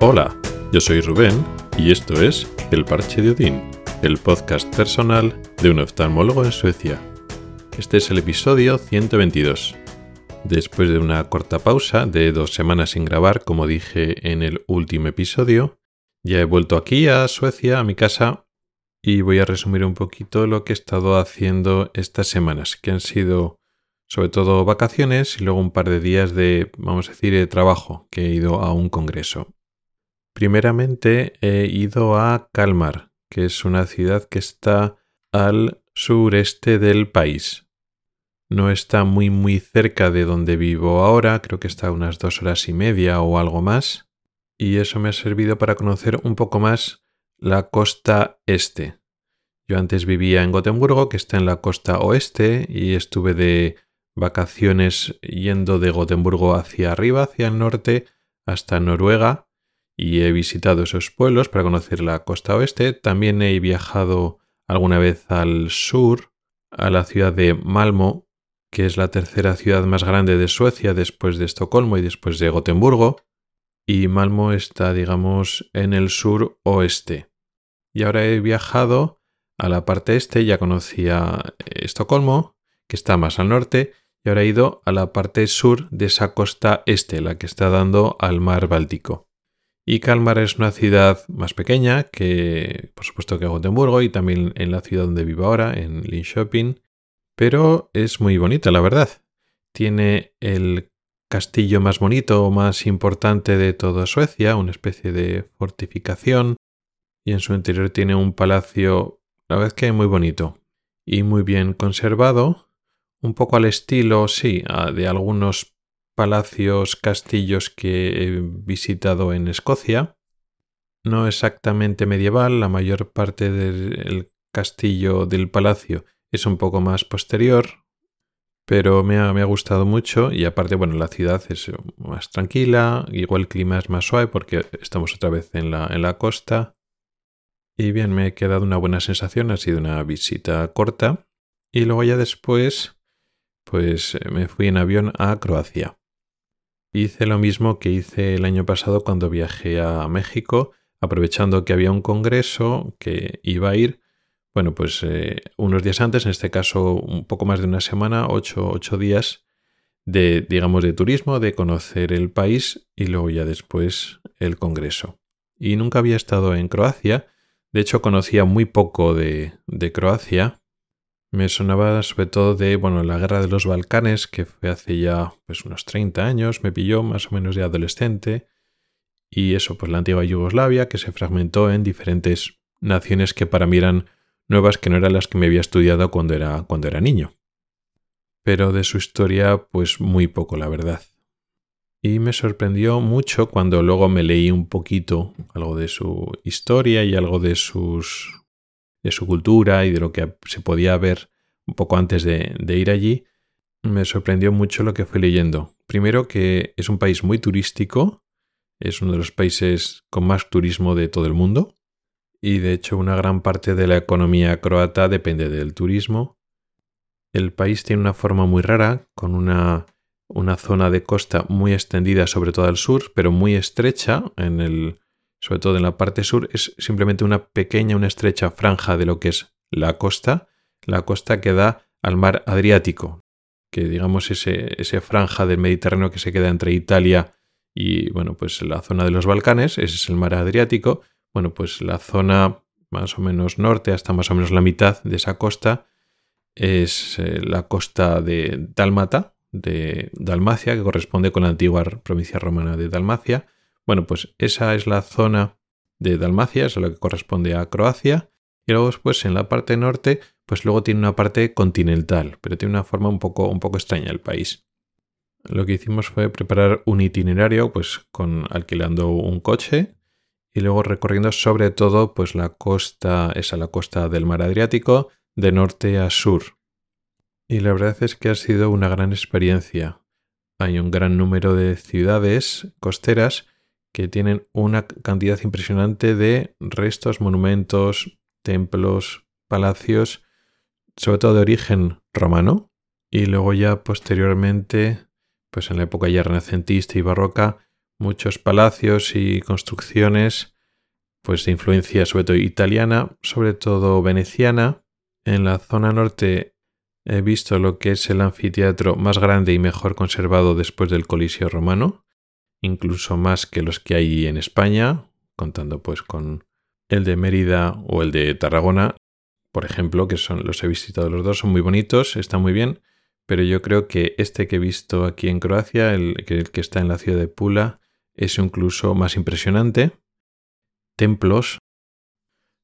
Hola, yo soy Rubén y esto es El Parche de Odín, el podcast personal de un oftalmólogo en Suecia. Este es el episodio 122. Después de una corta pausa de dos semanas sin grabar, como dije en el último episodio, ya he vuelto aquí a Suecia, a mi casa, y voy a resumir un poquito lo que he estado haciendo estas semanas, que han sido sobre todo vacaciones y luego un par de días de, vamos a decir, de trabajo, que he ido a un congreso. Primeramente he ido a Kalmar, que es una ciudad que está al sureste del país. No está muy muy cerca de donde vivo ahora, creo que está a unas dos horas y media o algo más, y eso me ha servido para conocer un poco más la costa este. Yo antes vivía en Gotemburgo, que está en la costa oeste, y estuve de vacaciones yendo de Gotemburgo hacia arriba, hacia el norte, hasta Noruega, y he visitado esos pueblos para conocer la costa oeste. También he viajado alguna vez al sur, a la ciudad de Malmo, que es la tercera ciudad más grande de Suecia después de Estocolmo y después de Gotemburgo. Y Malmo está, digamos, en el sur oeste. Y ahora he viajado a la parte este, ya conocía Estocolmo, que está más al norte, y ahora he ido a la parte sur de esa costa este, la que está dando al mar Báltico. Y Kalmar es una ciudad más pequeña que, por supuesto, que Gotemburgo y también en la ciudad donde vivo ahora, en Linköping, pero es muy bonita, la verdad. Tiene el castillo más bonito o más importante de toda Suecia, una especie de fortificación, y en su interior tiene un palacio, la verdad que muy bonito y muy bien conservado, un poco al estilo, sí, de algunos palacios, castillos que he visitado en Escocia. No exactamente medieval, la mayor parte del castillo del palacio es un poco más posterior, pero me ha, me ha, gustado mucho y aparte, bueno, la ciudad es más tranquila, igual el clima es más suave porque estamos otra vez en la, en la costa. Y bien, me he quedado una buena sensación, ha sido una visita corta. Y luego ya después pues me fui en avión a Croacia. Hice lo mismo que hice el año pasado cuando viajé a México, aprovechando que había un congreso que iba a ir, bueno, pues eh, unos días antes, en este caso un poco más de una semana, ocho, ocho días de, digamos, de turismo, de conocer el país y luego ya después el congreso. Y nunca había estado en Croacia, de hecho conocía muy poco de, de Croacia, me sonaba sobre todo de, bueno, la guerra de los Balcanes, que fue hace ya pues unos 30 años, me pilló más o menos de adolescente, y eso, pues la antigua Yugoslavia, que se fragmentó en diferentes naciones que para mí eran nuevas, que no eran las que me había estudiado cuando era, cuando era niño. Pero de su historia, pues muy poco, la verdad. Y me sorprendió mucho cuando luego me leí un poquito algo de su historia y algo de sus de su cultura y de lo que se podía ver un poco antes de, ir allí, me sorprendió mucho lo que fui leyendo. Primero que es un país muy turístico, es uno de los países con más turismo de todo el mundo y de hecho una gran parte de la economía croata depende del turismo. El país tiene una forma muy rara, con una, una zona de costa muy extendida sobre todo al sur, pero muy estrecha en el, sobre todo en la parte sur, es simplemente una pequeña, una estrecha franja de lo que es la costa, la costa que da al mar Adriático, que digamos ese, ese franja del Mediterráneo que se queda entre Italia y bueno, pues la zona de los Balcanes, ese es el mar Adriático, bueno, pues la zona más o menos norte hasta más o menos la mitad de esa costa es eh, la costa de Dálmata, de Dalmacia, que corresponde con la antigua provincia romana de Dalmacia, bueno, pues esa es la zona de Dalmacia, es lo que corresponde a Croacia. Y luego después en la parte norte, pues luego tiene una parte continental, pero tiene una forma un poco, un poco extraña el país. Lo que hicimos fue preparar un itinerario, pues con alquilando un coche y luego recorriendo sobre todo pues la costa, esa la costa del mar Adriático, de norte a sur. Y la verdad es que ha sido una gran experiencia. Hay un gran número de ciudades costeras que tienen una cantidad impresionante de restos, monumentos, templos, palacios, sobre todo de origen romano, y luego ya posteriormente, pues en la época ya renacentista y barroca, muchos palacios y construcciones pues de influencia sobre todo italiana, sobre todo veneciana. En la zona norte he visto lo que es el anfiteatro más grande y mejor conservado después del Coliseo romano, incluso más que los que hay en España, contando pues con el de Mérida o el de Tarragona, por ejemplo, que son los he visitado los dos, son muy bonitos, están muy bien, pero yo creo que este que he visto aquí en Croacia, el el que está en la ciudad de Pula, es incluso más impresionante. Templos,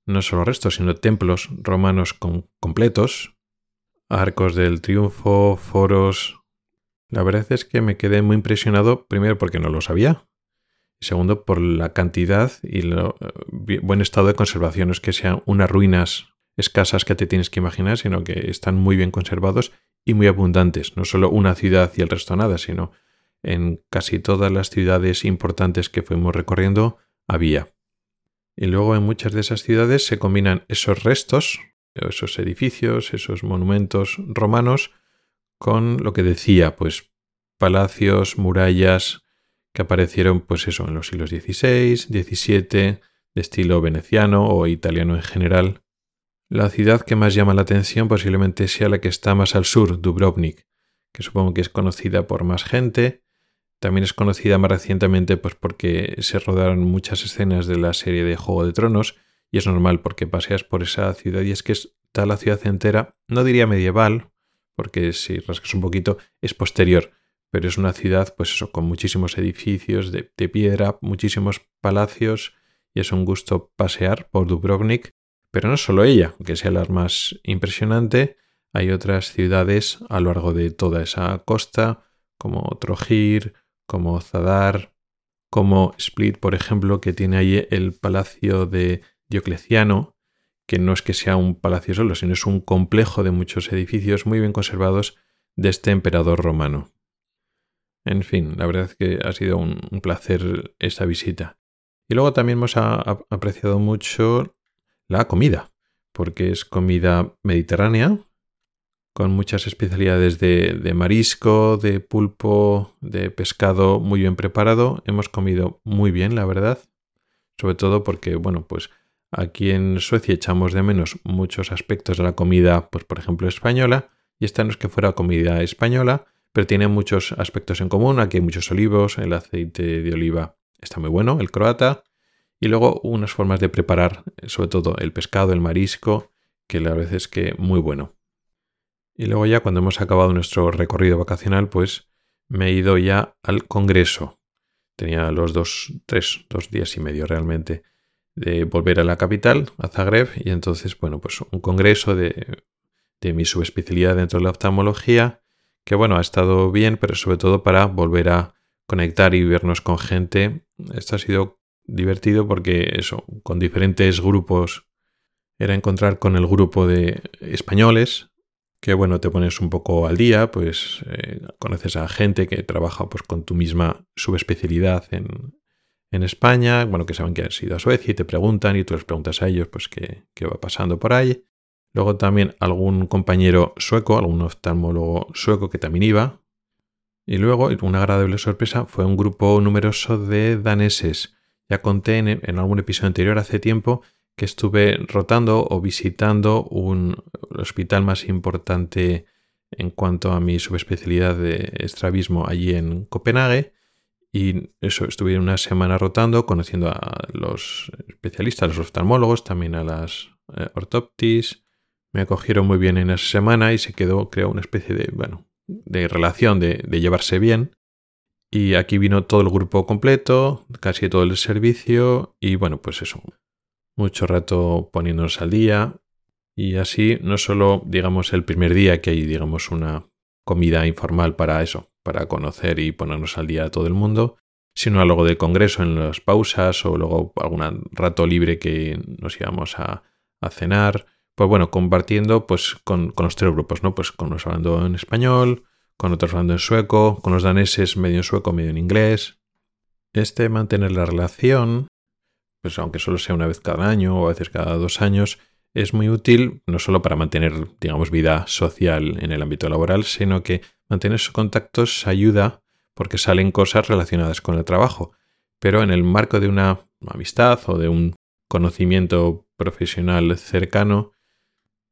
no solo restos, sino templos romanos completos, arcos del triunfo, foros. La verdad es que me quedé muy impresionado, primero porque no lo sabía, y segundo por la cantidad y el eh, buen estado de conservación. No es que sean unas ruinas escasas que te tienes que imaginar, sino que están muy bien conservados y muy abundantes. No solo una ciudad y el resto nada, sino en casi todas las ciudades importantes que fuimos recorriendo había. Y luego en muchas de esas ciudades se combinan esos restos, esos edificios, esos monumentos romanos, con lo que decía, pues palacios, murallas que aparecieron, pues eso, en los siglos XVI, XVII, de estilo veneciano o italiano en general, la ciudad que más llama la atención posiblemente sea la que está más al sur, Dubrovnik, que supongo que es conocida por más gente. También es conocida más recientemente pues porque se rodaron muchas escenas de la serie de Juego de Tronos y es normal porque paseas por esa ciudad y es que está la ciudad entera, no diría medieval, porque si rascas un poquito es posterior, pero es una ciudad pues eso, con muchísimos edificios de, de piedra, muchísimos palacios y es un gusto pasear por Dubrovnik. Pero no solo ella, aunque sea la más impresionante, hay otras ciudades a lo largo de toda esa costa, como Trojir, como Zadar, como Split, por ejemplo, que tiene ahí el palacio de Diocleciano, que no es que sea un palacio solo, sino es un complejo de muchos edificios muy bien conservados de este emperador romano. En fin, la verdad es que ha sido un, placer esta visita. Y luego también hemos apreciado mucho la comida, porque es comida mediterránea, con muchas especialidades de, marisco, de pulpo, de pescado muy bien preparado. Hemos comido muy bien, la verdad. Sobre todo porque, bueno, pues aquí en Suecia echamos de menos muchos aspectos de la comida, pues por ejemplo española, y esta no es que fuera comida española, pero tiene muchos aspectos en común. Aquí hay muchos olivos, el aceite de oliva está muy bueno, el croata, y luego unas formas de preparar, sobre todo el pescado, el marisco, que la verdad es que muy bueno. Y luego ya cuando hemos acabado nuestro recorrido vacacional, pues me he ido ya al Congreso. Tenía los dos, tres, dos días y medio realmente de volver a la capital, a Zagreb, y entonces, bueno, pues un congreso de, de mi subespecialidad dentro de la oftalmología, que bueno, ha estado bien, pero sobre todo para volver a conectar y vernos con gente. Esto ha sido divertido porque eso, con diferentes grupos, era encontrar con el grupo de españoles, que bueno, te pones un poco al día, pues eh, conoces a gente que trabaja pues con tu misma subespecialidad en, en España, bueno, que saben que has ido a Suecia y te preguntan y tú les preguntas a ellos pues qué, qué va pasando por ahí. Luego también algún compañero sueco, algún oftalmólogo sueco que también iba. Y luego, una agradable sorpresa, fue un grupo numeroso de daneses ya conté en, algún episodio anterior hace tiempo que estuve rotando o visitando un hospital más importante en cuanto a mi subespecialidad de estrabismo allí en Copenhague. Y eso, estuve una semana rotando, conociendo a los especialistas, a los oftalmólogos, también a las eh, ortoptis. Me acogieron muy bien en esa semana y se quedó, creo, una especie de, bueno, de relación de llevarse bien. Y aquí vino todo el grupo completo, casi todo el servicio y bueno, pues eso, mucho rato poniéndonos al día. Y así no solo, digamos, el primer día que hay, digamos, una comida informal para eso, para conocer y ponernos al día a todo el mundo, sino a luego del congreso en las pausas o luego algún rato libre que nos íbamos a, cenar. Pues bueno, compartiendo pues con, con, los tres grupos, ¿no? Pues con los hablando en español, con otros hablando en sueco, con los daneses medio en sueco, medio en inglés. Este mantener la relación, pues aunque solo sea una vez cada año o a veces cada dos años, es muy útil no solo para mantener, digamos, vida social en el ámbito laboral, sino que mantener esos contactos ayuda porque salen cosas relacionadas con el trabajo. pero en el marco de una amistad o de un conocimiento profesional cercano,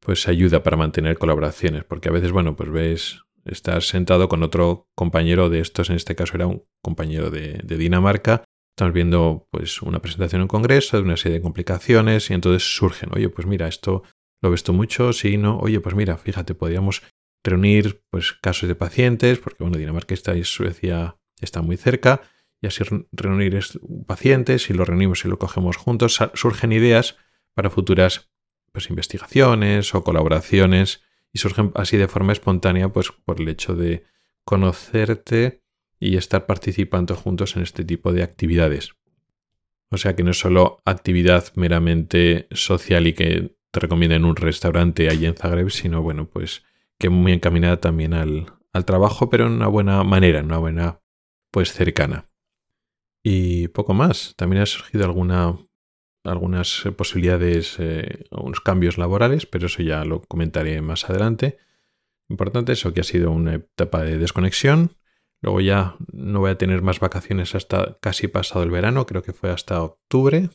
pues ayuda para mantener colaboraciones, porque a veces, bueno, pues ves, estás sentado con otro compañero de estos, en este caso era un compañero de, Dinamarca, estamos viendo pues una presentación en un congreso de una serie de complicaciones y entonces surgen, oye, pues mira, esto lo ves tú mucho, sí, no, oye, pues mira, fíjate, podríamos reunir pues casos de pacientes, porque bueno, Dinamarca y Suecia está muy cerca, y así reunir pacientes, si lo reunimos y lo cogemos juntos, surgen ideas para futuras pues, investigaciones o colaboraciones y surgen así de forma espontánea pues por el hecho de conocerte y estar participando juntos en este tipo de actividades. O sea que no es solo actividad meramente social y que te recomienda en un restaurante allí en Zagreb, sino bueno, pues que muy encaminada también al, al trabajo, pero en una buena manera, en una buena pues cercana. Y poco más. También ha surgido alguna, algunas eh, posibilidades, eh, algunos cambios laborales, pero eso ya lo comentaré más adelante. Importante eso, que ha sido una etapa de desconexión. Luego ya no voy a tener más vacaciones hasta casi pasado el verano, creo que fue hasta octubre,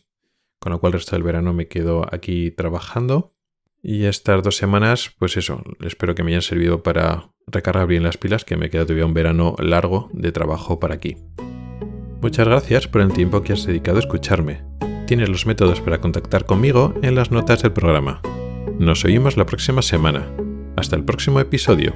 con lo cual el resto del verano me quedo aquí trabajando. Y estas dos semanas, pues eso, espero que me hayan servido para recargar bien las pilas, que me queda todavía un verano largo de trabajo para aquí. Muchas gracias por el tiempo que has dedicado a escucharme. Tienes los métodos para contactar conmigo en las notas del programa. Nos oímos la próxima semana. Hasta el próximo episodio.